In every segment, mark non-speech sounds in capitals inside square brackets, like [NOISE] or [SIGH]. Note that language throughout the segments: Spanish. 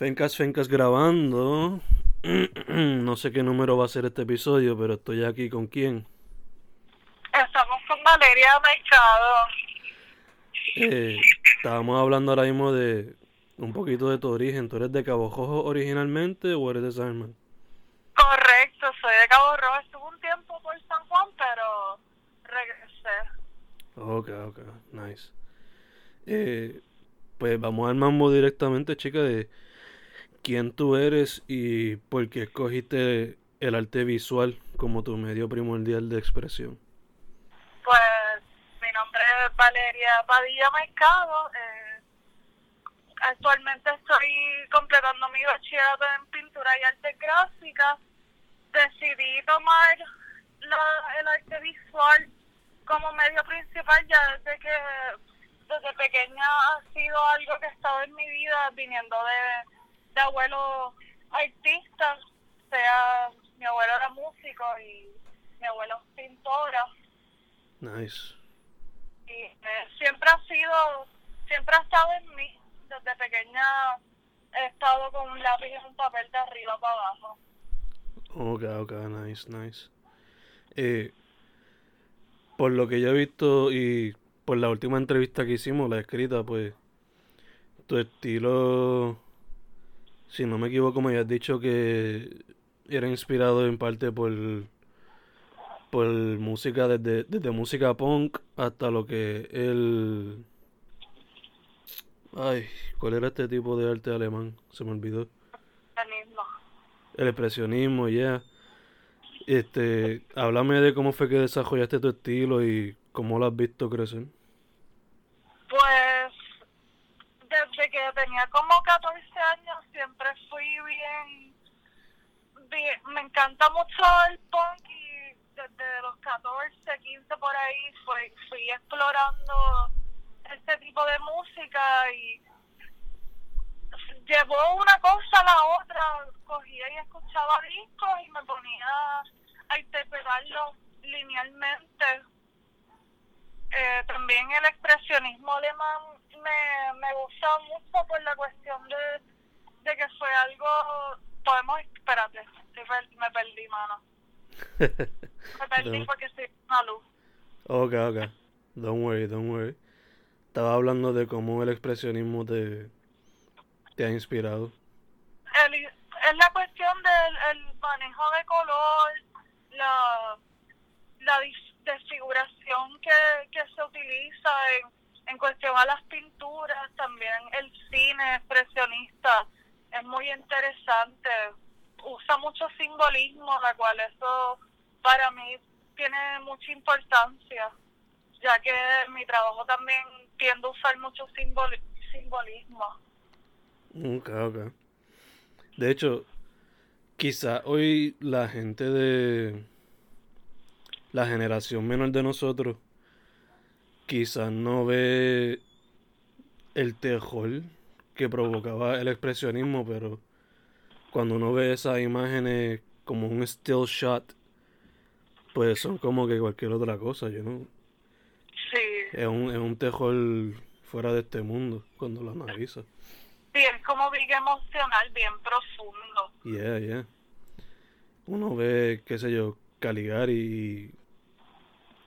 Fencas, Fencas grabando. [CLEARS THROAT] no sé qué número va a ser este episodio, pero estoy aquí con quién. Estamos con Valeria Mercado. Eh, estábamos hablando ahora mismo de un poquito de tu origen. ¿Tú eres de Cabo Rojo originalmente o eres de San Germán? Correcto, soy de Cabo Rojo. Estuve un tiempo por San Juan, pero regresé. Ok, ok, nice. Eh, pues vamos al mambo directamente, chica, de quién tú eres y por qué escogiste el arte visual como tu medio primordial de expresión. Pues mi nombre es Valeria Padilla Mercado. Eh, actualmente estoy completando mi bachillerato en pintura y arte gráfica. Decidí tomar el arte visual como medio principal ya desde que desde pequeña ha sido algo que ha estado en mi vida viniendo de, de abuelos artistas, sea mi abuelo era músico y mi abuelo es pintora. Nice. Y eh, siempre ha sido, siempre ha estado en mí. Desde pequeña he estado con un lápiz y un papel de arriba para abajo. Ok, ok, nice, nice. Eh, por lo que yo he visto y por la última entrevista que hicimos, la escrita, pues tu estilo, si no me equivoco, me habías dicho que era inspirado en parte por, por música, desde, desde música punk hasta lo que el... Ay, ¿cuál era este tipo de arte alemán? Se me olvidó. El expresionismo, ya. Este, háblame de cómo fue que desarrollaste tu estilo y cómo lo has visto crecer. Pues desde que tenía como 14 años siempre fui bien, me encanta mucho el punk y desde los 14, 15 por ahí fui, fui explorando este tipo de música y llevó una cosa a la otra, cogía y escuchaba discos y me ponía a interpretarlo linealmente. Eh, también el expresionismo alemán me, me gusta mucho por la cuestión de, que fue algo, podemos, espérate, me perdí, mano. [LAUGHS] Me perdí No. porque estoy una luz. Ok, ok. Don't worry, don't worry. Estaba hablando de cómo el expresionismo te, te ha inspirado. el, es la cuestión del el manejo de color, la, la desfiguración que, que se utiliza en, en cuestión a las pinturas, también el cine expresionista es muy interesante, usa mucho simbolismo, la cual eso para mí tiene mucha importancia, ya que mi trabajo también tiende a usar mucho simboli- simbolismo. Ok, ok. De hecho, quizá hoy la gente de la generación menor de nosotros quizás no ve el terror que provocaba el expresionismo, pero cuando uno ve esas imágenes como un still shot, pues son como que cualquier otra cosa, yo no. Sí. Es un, es un terror fuera de este mundo cuando lo analizas. Sí, es como bien emocional, bien profundo. Yeah, yeah. Uno ve, qué sé yo, Caligari y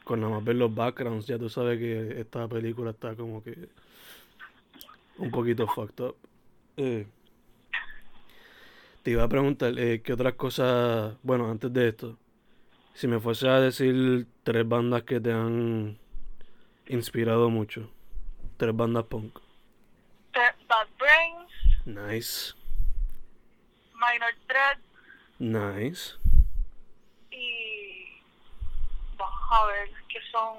con nada más ver los backgrounds, ya tú sabes que esta película está como que un poquito fucked up. Eh, te iba a preguntar, eh, ¿qué otras cosas, bueno, antes de esto, si me fuese a decir tres bandas que te han inspirado mucho, tres bandas punk. The- Bad Brains, Nice, Minor Threat. Nice. y vamos a ver que son.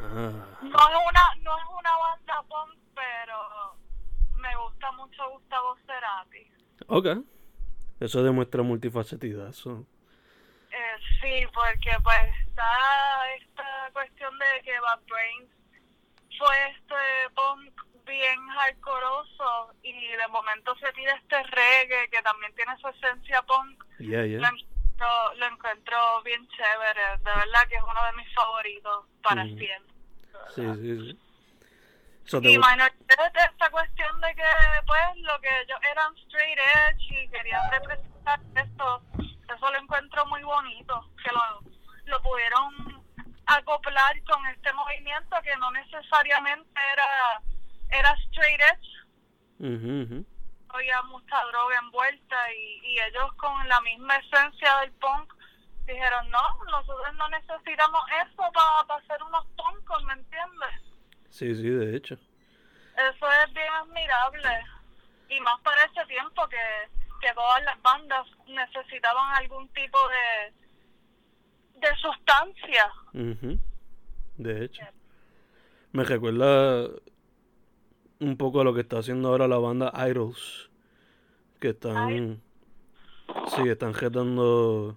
Ah, no es una no es una banda punk pero me gusta mucho Cerati. Ok. Eso demuestra multifacetidad. Eso. Eh, sí, porque pues está esta cuestión de que Bad Brains fue este punk bien hardcoreoso y de momento se tira este reggae que también tiene su esencia punk. Yeah, yeah. Lo, encuentro, lo encuentro bien chévere, de verdad que es uno de mis favoritos para Ujú. siempre. Sí, sí, sí. Y gusta. Minor Threat, esta cuestión de que, pues, lo que ellos eran straight edge y querían representar esto, eso lo encuentro muy bonito, que lo, lo pudieron acoplar con este movimiento que no necesariamente era, era straight edge, ujú. había mucha droga envuelta y, y ellos con la misma esencia del punk dijeron, no, nosotros no necesitamos eso para hacer unos punkos, ¿me entiendes? Sí, sí, de hecho. Eso es bien admirable. Y más para ese tiempo que, que todas las bandas necesitaban algún tipo de, de sustancia. Ujú. De hecho. Me recuerda un poco a lo que está haciendo ahora la banda Idols. Que están. Sí, están retando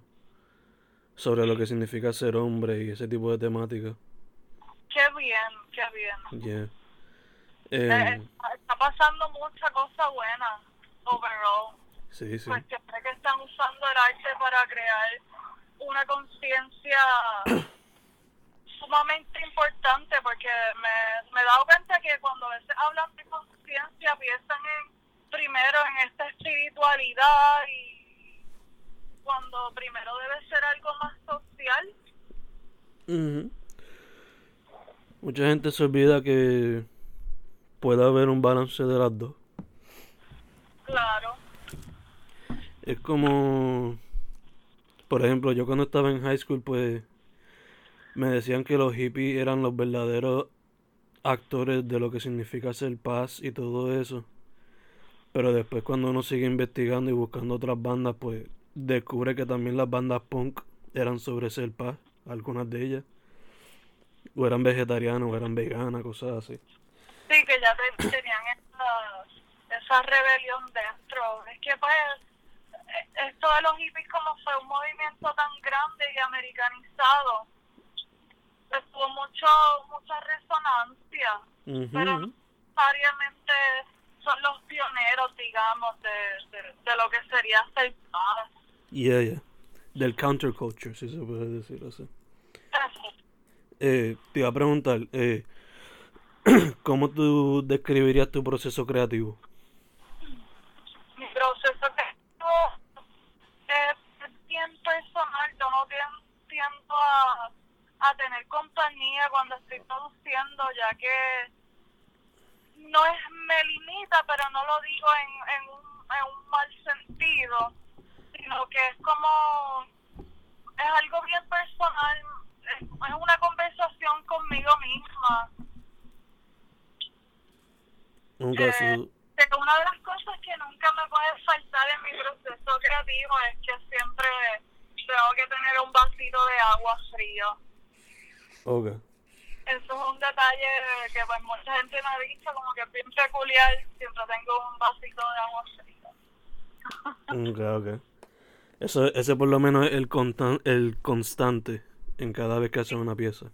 sobre lo que significa ser hombre y ese tipo de temática. Qué bien, qué bien. Yeah. Eh, Eh, está pasando mucha cosa buena, overall. sí, sí. Cuestión de que están usando el arte para crear una conciencia [CLEARS THROAT] sumamente importante porque me, me he dado cuenta que cuando a veces hablan de conciencia piensan en primero en esta espiritualidad y cuando primero debe ser algo más social Ujú. Mucha gente se olvida que puede haber un balance de las dos. claro Es como, por ejemplo, yo cuando estaba en high school, pues me decían que los hippies eran los verdaderos actores de lo que significa ser paz y todo eso. Pero después cuando uno sigue investigando y buscando otras bandas, pues descubre que también las bandas punk eran sobre ser paz, algunas de ellas. O eran vegetarianas o eran veganas, cosas así. sí que ya te- tenían esa, esa rebelión dentro es que pues eh, esto de los hippies como fue un movimiento tan grande y americanizado pues tuvo mucho mucha resonancia pero no Ujú. necesariamente son los pioneros digamos de, de, de lo que sería ser paz Yeah, yeah. Del counterculture, si se puede decir así. Eh, te iba a preguntar, eh, [CLEARS THROAT] ¿cómo tú describirías tu proceso creativo? mi proceso creativo es bien personal, yo no tien- tiendo a, tener compañía cuando estoy produciendo, ya que no es me limita, pero no lo digo en, un, en un mal sentido, sino que es como, es algo bien personal, es, una conversación conmigo misma. Nunca Eh, su- Pero una de las cosas que nunca me puede faltar en mi proceso creativo es que siempre tengo que tener un vasito de agua frío. Ok. Eso es un detalle que pues mucha gente me ha dicho como que es bien peculiar. Siempre tengo un vasito de agua frío. Ok, ok. Eso, ese por lo menos es el, constan- el constante en cada vez que haces una pieza.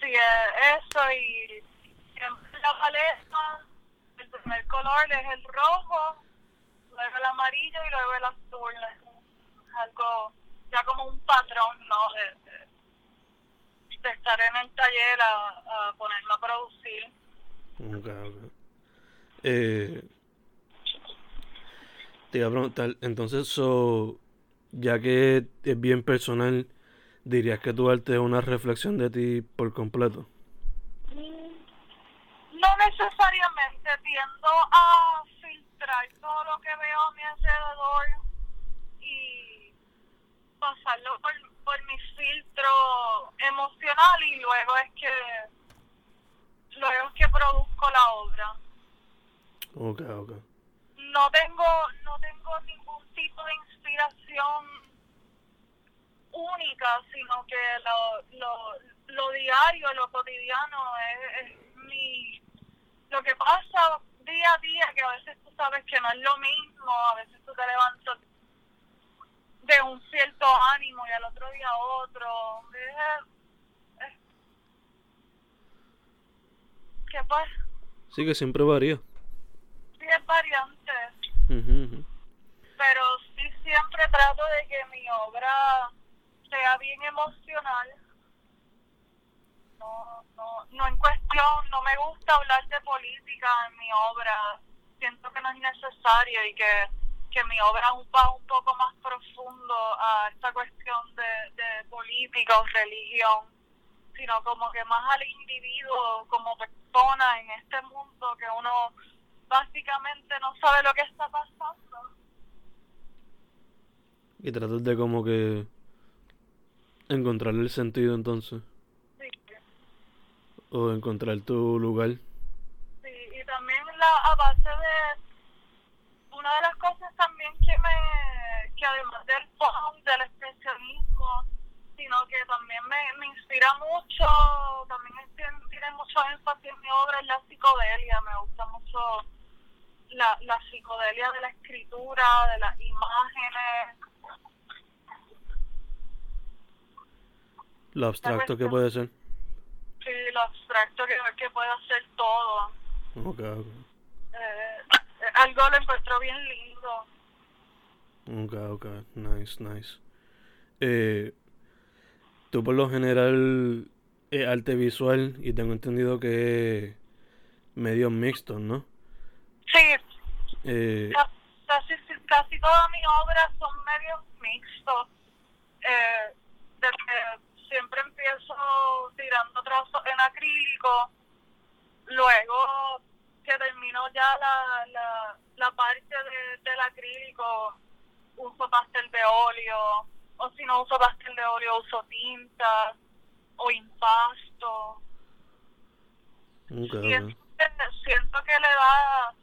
Sí, eh, eso y la paleta, el primer color es el rojo, luego el amarillo y luego el azul. Es algo ya como un patrón, ¿no? De, de- de estar en el taller a, a ponerme a producir. Ok, ok. Eh, te iba a preguntar, entonces, so, ya que es bien personal, ¿dirías que tu arte es una reflexión de ti por completo? No necesariamente tiendo a filtrar todo lo que veo a mi alrededor y pasarlo por, por mi filtro emocional y luego es que luego es que produzco la obra. Ok, ok. No tengo no tengo ningún tipo de inspiración única, sino que lo, lo, lo diario, lo cotidiano es, es mi lo que pasa día a día, que a veces tú sabes que no es lo mismo, a veces tú te levantas de un cierto ánimo y al otro día otro. Es- es- ¿Qué pasa? Sí, que siempre varía. Sí, es variante, pero sí siempre trato de que mi obra sea bien emocional. No, no, no en cuestión, no me gusta hablar de política en mi obra. Siento que no es necesario y que, que mi obra va un poco más profundo a esta cuestión de, de política o religión, sino como que más al individuo como persona en este mundo que uno básicamente no sabe lo que está pasando. Y tratar de como que encontrarle el sentido entonces. Sí. O encontrar tu lugar. Sí, y también la, a base de una de las cosas también que me que además del punk, del expresionismo sino que también me, me inspira mucho también es que tiene mucho énfasis en mi obra es la psicodelia me gusta mucho la, la psicodelia de la escritura de las imágenes Lo abstracto que puede ser. sí, lo abstracto que, que puede hacer todo Ok, ok. eh, algo lo encuentro bien lindo Ok, ok. Nice, nice. Eh, tú por lo general es arte visual y tengo entendido que es medio mixto, ¿no? sí Eh, Ca- casi, casi todas mis obras son medios mixtos. Eh, desde siempre empiezo tirando trazos en acrílico, luego que termino ya la, la, la parte de, del acrílico, uso pastel de óleo, o si no uso pastel de óleo, uso tinta o impasto ok, y ok. es- siento que le da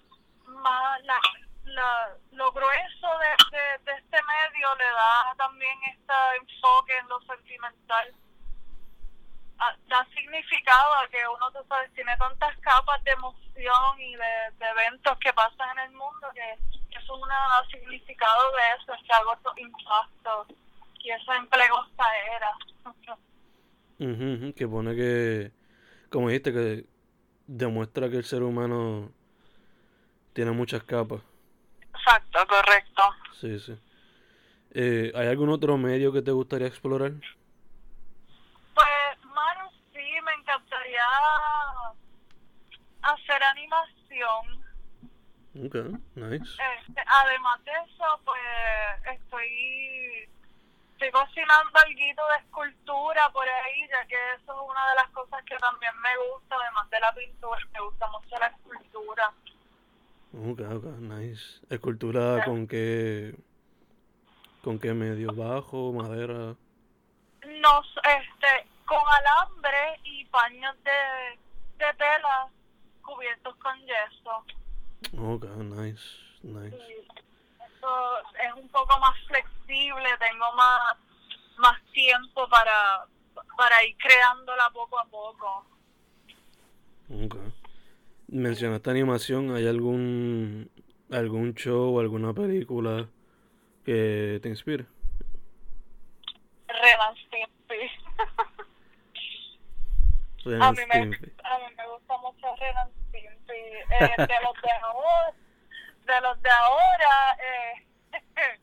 más la, la- lo grueso de, de, de este medio le da también este enfoque en lo sentimental Ah, da significado a que uno sabes tiene tantas capas de emoción y de, eventos que pasan en el mundo que, que es un significado de eso es que hago estos impactos y eso empleosa era Ujú, ujú, que pone que, como dijiste, que demuestra que el ser humano tiene muchas capas. Exacto correcto Sí, sí. Eh, ¿hay algún otro medio que te gustaría explorar? Pues, mano, sí, me encantaría hacer animación. Ok, nice. Este, además de eso, pues, estoy, estoy cocinando algo de escultura por ahí, ya que eso es una de las cosas que también me gusta, además de la pintura, me gusta mucho la. Ok, ok, nice. ¿Escultura con qué, con qué medio? ¿Bajo, madera? Nos, este, con alambre y paños de, de tela cubiertos con yeso. Ok, nice, nice. Sí, Eso es un poco más flexible, tengo más, más tiempo para, para ir creándola poco a poco. Ok. Mencionaste animación, ¿hay algún, algún show o alguna película que te inspire? Ren and Stimpy. Ren a, mí me, a mí me gusta mucho Ren and Stimpy. Eh, de los de ahora, de los de ahora eh, [LAUGHS]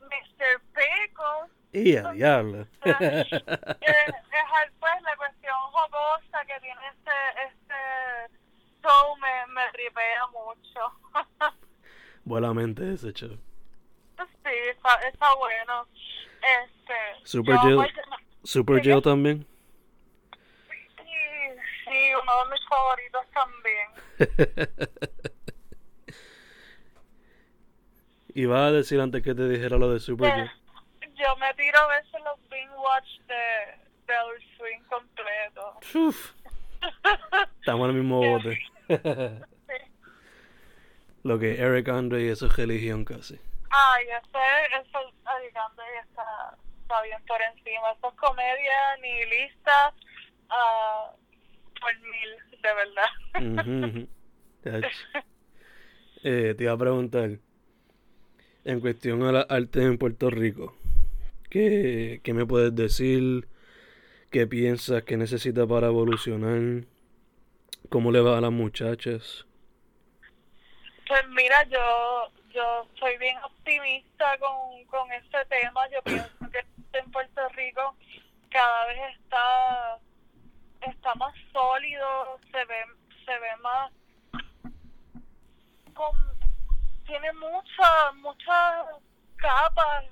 Mr. Pickles. ¡Y a diablo! [LAUGHS] Eh, es al- pues la cuestión jocosa que tiene este, este show me, me tripea mucho. [LAUGHS] Buena mente ese show. sí, está, está bueno. Este, Super Jill. pues, Super. Jill también. sí, sí, uno de mis favoritos también. [LAUGHS] y vas a decir antes que te dijera lo de Super Jill. Eh, yo me tiro a veces los binge watch de, de Swim completo. Uf, [LAUGHS] estamos en el mismo bote. Lo que Eric Andre y eso es religión casi. Ay, ese, ese Alejandro ya está, está bien por encima. Esto es comedia nihilista ah, por mil, de verdad. [LAUGHS] Eh, te iba a preguntar, en cuestión a la arte en Puerto Rico, ¿qué, qué me puedes decir? ¿Qué piensas que necesita para evolucionar? ¿Cómo le va a las muchachas? Pues mira, yo yo soy bien optimista con, con este tema. Yo pienso que en Puerto Rico cada vez está está más sólido, se ve se ve más con tiene muchas muchas capas.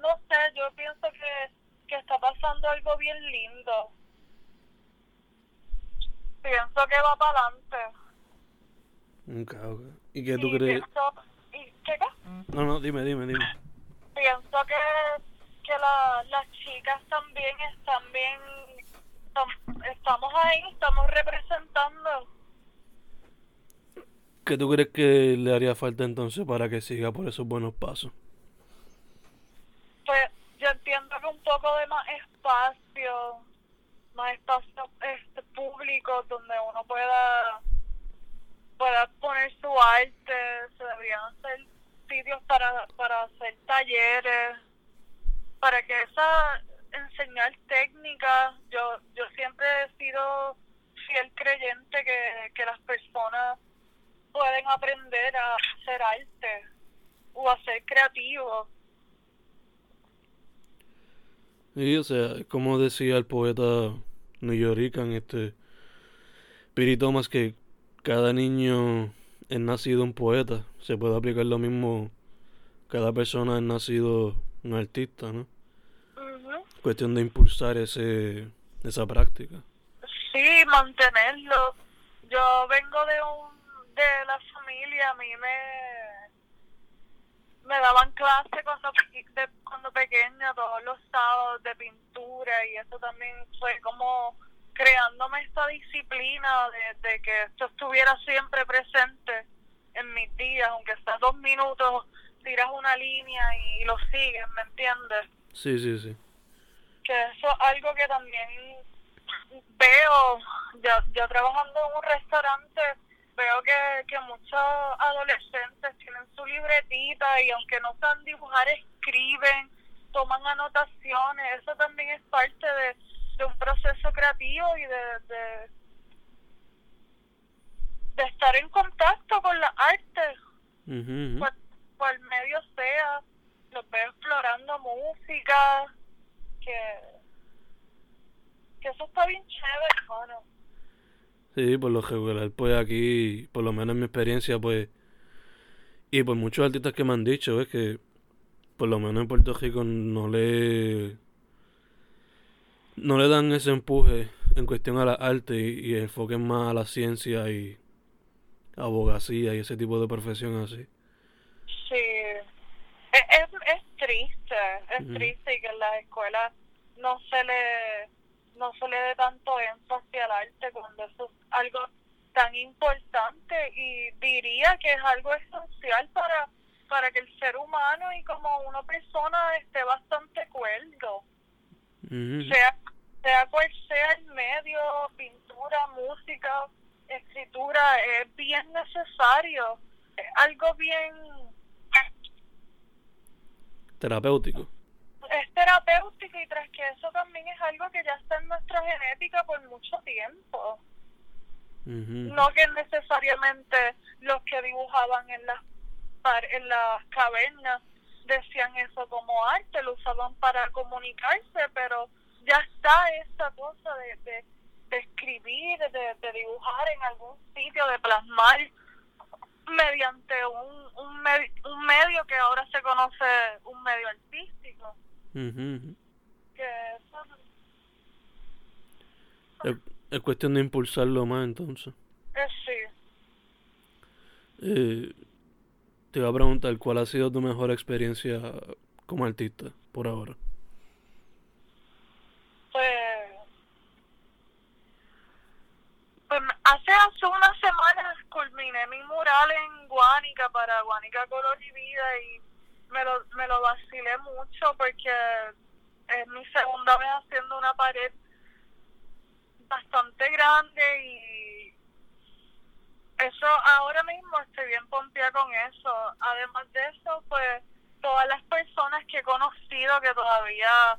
No sé, yo pienso que, que está pasando algo bien lindo. Pienso que va para adelante. Okay, ¿Y qué tú crees? No, no, dime, dime, dime. Pienso que, que la, las chicas también están bien, estamos ahí, estamos representando. ¿Qué tú crees que le haría falta entonces para que siga por esos buenos pasos? Pues yo entiendo que un poco de más espacio, más espacio este, público donde uno pueda pueda poner su arte, se deberían hacer sitios para, para hacer talleres, para que esa enseñar técnica, yo, yo siempre he sido fiel creyente que, que las personas pueden aprender a hacer arte o a ser creativos. Sí, o sea, como decía el poeta en este Piri Thomas, que cada niño es nacido un poeta. Se puede aplicar lo mismo. Cada persona es nacido un artista, ¿no? Cuestión de impulsar ese esa práctica. Sí, mantenerlo. Yo vengo de un de la familia, a mí me me daban clase cuando de, cuando pequeña todos los sábados de pintura y eso también fue como creándome esta disciplina de, que esto estuviera siempre presente en mis días, aunque sea dos minutos, tiras una línea y, lo sigues, ¿me entiendes? Sí, sí, sí. Que eso es algo que también veo, ya, ya trabajando en un restaurante, veo que, que muchos adolescentes tienen su libretita y aunque no saben dibujar, escriben, toman anotaciones, eso también es parte de de un proceso creativo y de, de, estar en contacto con la arte, cual, medio sea, los veo explorando música, que, que eso está bien chévere, hermano. Sí, por lo regular, pues aquí, por lo menos en mi experiencia, pues, y por muchos artistas que me han dicho, es que por lo menos en Puerto Rico no le no le dan ese empuje en cuestión a la arte y, enfoquen más a la ciencia y abogacía y ese tipo de profesión así. Sí, es, es, triste, es triste que en las escuelas no se le no se le dé tanto énfasis al arte cuando eso es algo tan importante y diría que es algo esencial para para que el ser humano y como una persona esté bastante cuerdo. sea sea cual sea el medio, pintura, música, escritura, es bien necesario, es algo bien... Terapéutico. Es terapéutico y tras que eso también es algo que ya está en nuestra genética por mucho tiempo. No que necesariamente los que dibujaban en las, en las cavernas decían eso como arte, lo usaban para comunicarse, pero ya está esta cosa de, de, escribir, de, dibujar en algún sitio, de plasmar mediante un, un, un medio que ahora se conoce un medio artístico. Que es, cuestión de impulsarlo más entonces. Eh, sí. Eh, te voy a preguntar, ¿cuál ha sido tu mejor experiencia como artista por ahora? Hace unas semanas culminé mi mural en Guánica para Guánica Color y Vida y me lo, me lo vacilé mucho porque es mi segunda vez haciendo una pared bastante grande y eso ahora mismo estoy bien pompeada con eso. Además de eso, pues todas las personas que he conocido que todavía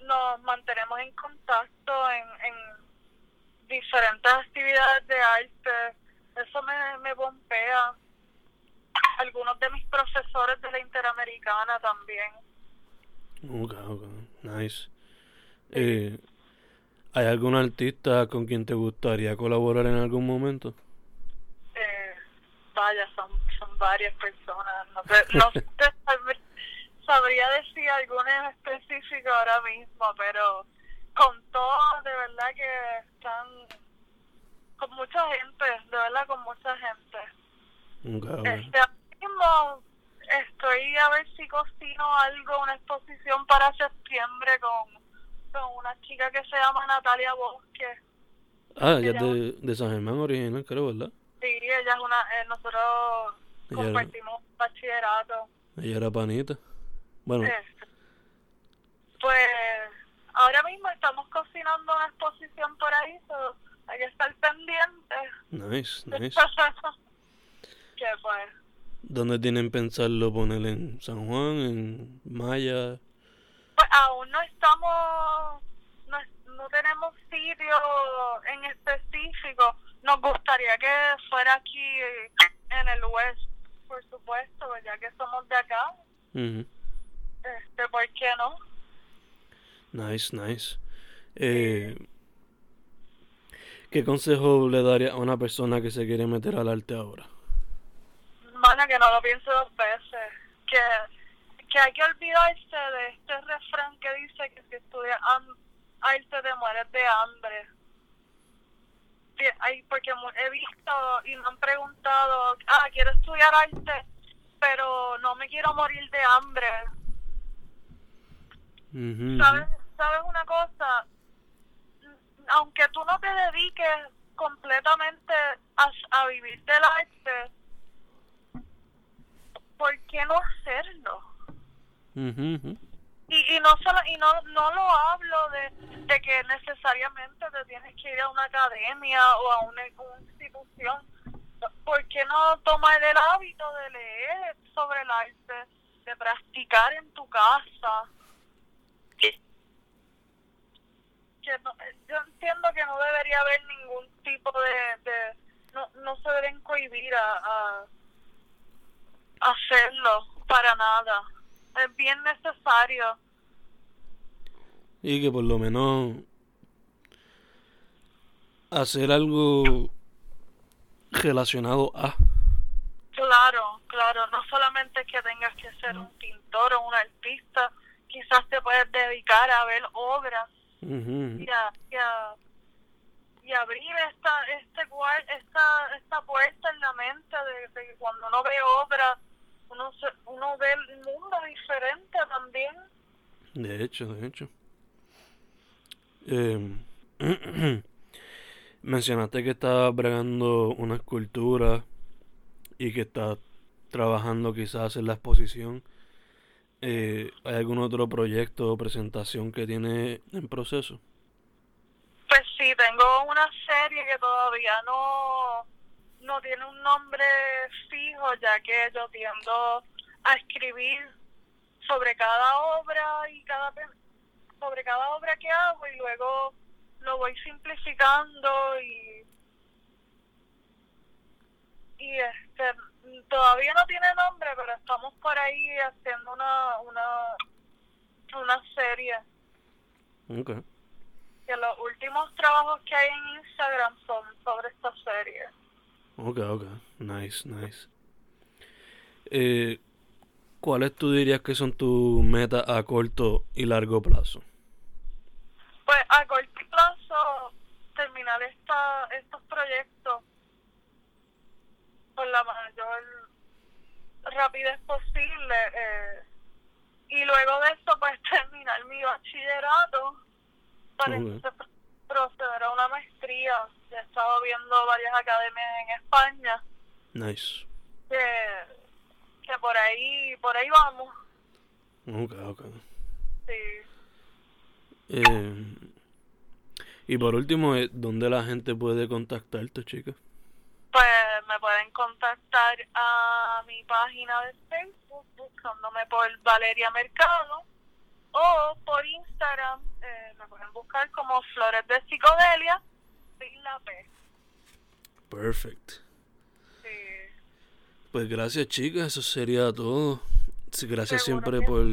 nos mantenemos en contacto en, en diferentes actividades de arte, eso me, me pompea. Algunos de mis profesores de la Interamericana también. Ok, ok, nice. Eh, ¿Hay algún artista con quien te gustaría colaborar en algún momento? Eh, vaya, son, son varias personas. No, sé, no [LAUGHS] sabr- sabría decir alguno en específico ahora mismo, pero con todo, de verdad que están con mucha gente, de verdad con mucha gente. Ok, ok. Este, ahora mismo estoy a ver si cocino algo, una exposición para septiembre con, con una chica que se llama Natalia Bosque. Ah, ella es de, de San Germán original, creo, ¿verdad? Sí, ella es una, eh, nosotros Ella- compartimos bachillerato. Ella era panita. Bueno, Este, Pues ahora mismo estamos cocinando una exposición por ahí, so hay que estar pendientes. nice, nice. [LAUGHS] que pues, ¿Dónde tienen pensarlo poner en San Juan, en Maya? pues aún no estamos, no, tenemos sitio en específico. Nos gustaría que fuera aquí en el West, por supuesto, pues, ya que somos de acá. Este, ¿por qué no? Nice, nice. Eh, ¿Qué consejo le daría a una persona que se quiere meter al arte ahora? Mana, que no lo piense dos veces. Que, que hay que olvidarse de este refrán que dice que si estudias arte te mueres de hambre. Porque he visto y me han preguntado, ah, quiero estudiar arte, pero no me quiero morir de hambre. ¿Sabes, ¿Sabes una cosa? Aunque tú no te dediques completamente a, a vivir del arte, ¿por qué no hacerlo? ujú. Y, y no solo y no no lo hablo de, de que necesariamente te tienes que ir a una academia o a una, una institución. ¿Por qué no tomar el hábito de leer sobre el arte, de practicar en tu casa? Que no, yo entiendo que no debería haber ningún tipo de... de no, no se deben cohibir a, a hacerlo para nada. Es bien necesario. Y que por lo menos hacer algo relacionado a. Claro, claro, no solamente que tengas que ser un pintor o un artista, quizás te puedes dedicar a ver obras Ujú, y a, y a, y abrir esta este esta esta puerta en la mente de, de que cuando uno ve obras uno se, uno ve el mundo diferente también. De hecho, de hecho. Eh, [CLEARS THROAT] mencionaste que estabas bregando una escultura y que estás trabajando quizás en la exposición. Eh, ¿Hay algún otro proyecto o presentación que tiene en proceso? Pues sí, tengo una serie que todavía no, no tiene un nombre fijo, ya que yo tiendo a escribir sobre cada obra y cada sobre cada obra que hago y luego lo voy simplificando y y este todavía no tiene nombre, pero estamos por ahí haciendo una una una serie Ok. que los últimos trabajos que hay en Instagram son sobre esta serie. Ok, ok. Nice, nice. Eh, ¿Cuáles tú dirías que son tus metas a corto y largo plazo? Pues a corto plazo terminar esta, estos proyectos por la mayor rapidez posible eh, y luego de eso pues [LAUGHS] terminar mi bachillerato para entonces pr- proceder a una maestría. He estado viendo varias academias en España Nice. que, que por ahí por ahí vamos. Ok, ok. Sí. Eh, y por último, eh, ¿dónde la gente puede contactarte, chica? Pues pueden contactar a mi página de Facebook buscándome por Valeria Mercado o por Instagram eh, me pueden buscar como Flores de Psicodelia sin la P. Perfect. Sí. Pues gracias, chicas. Eso sería todo. Gracias Seguro siempre por.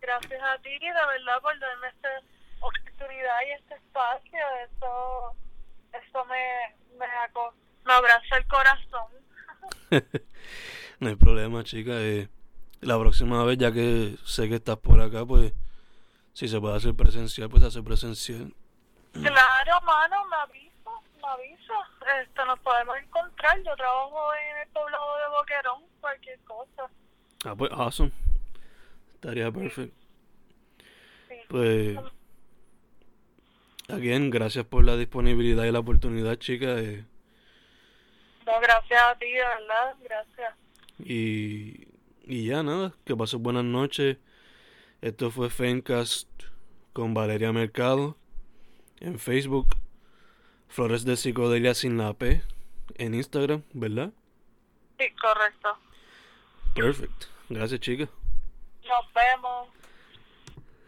Gracias a ti, de verdad, por darme esta oportunidad y este espacio. Eso, eso me, me, me abraza el corazón. [LAUGHS] no hay problema, chicas. Eh, la próxima vez, ya que sé que estás por acá, pues. Si se puede hacer presencial, pues se hace presencial. Claro, mano, me avisa, me avisa. Esto nos podemos encontrar. Yo trabajo en el poblado de Boquerón, cualquier cosa. Ah, pues, awesome. Estaría perfecto. Sí. Pues. Again, gracias por la disponibilidad y la oportunidad, chicas. eh, No, gracias a ti, de verdad, gracias. y, y ya nada, que pases buenas noches. Esto fue Fencast con Valeria Mercado en Facebook. Flores de Psicodelia sin la P en Instagram, ¿verdad? Sí, correcto. Perfect. Gracias, chicas. Nos vemos.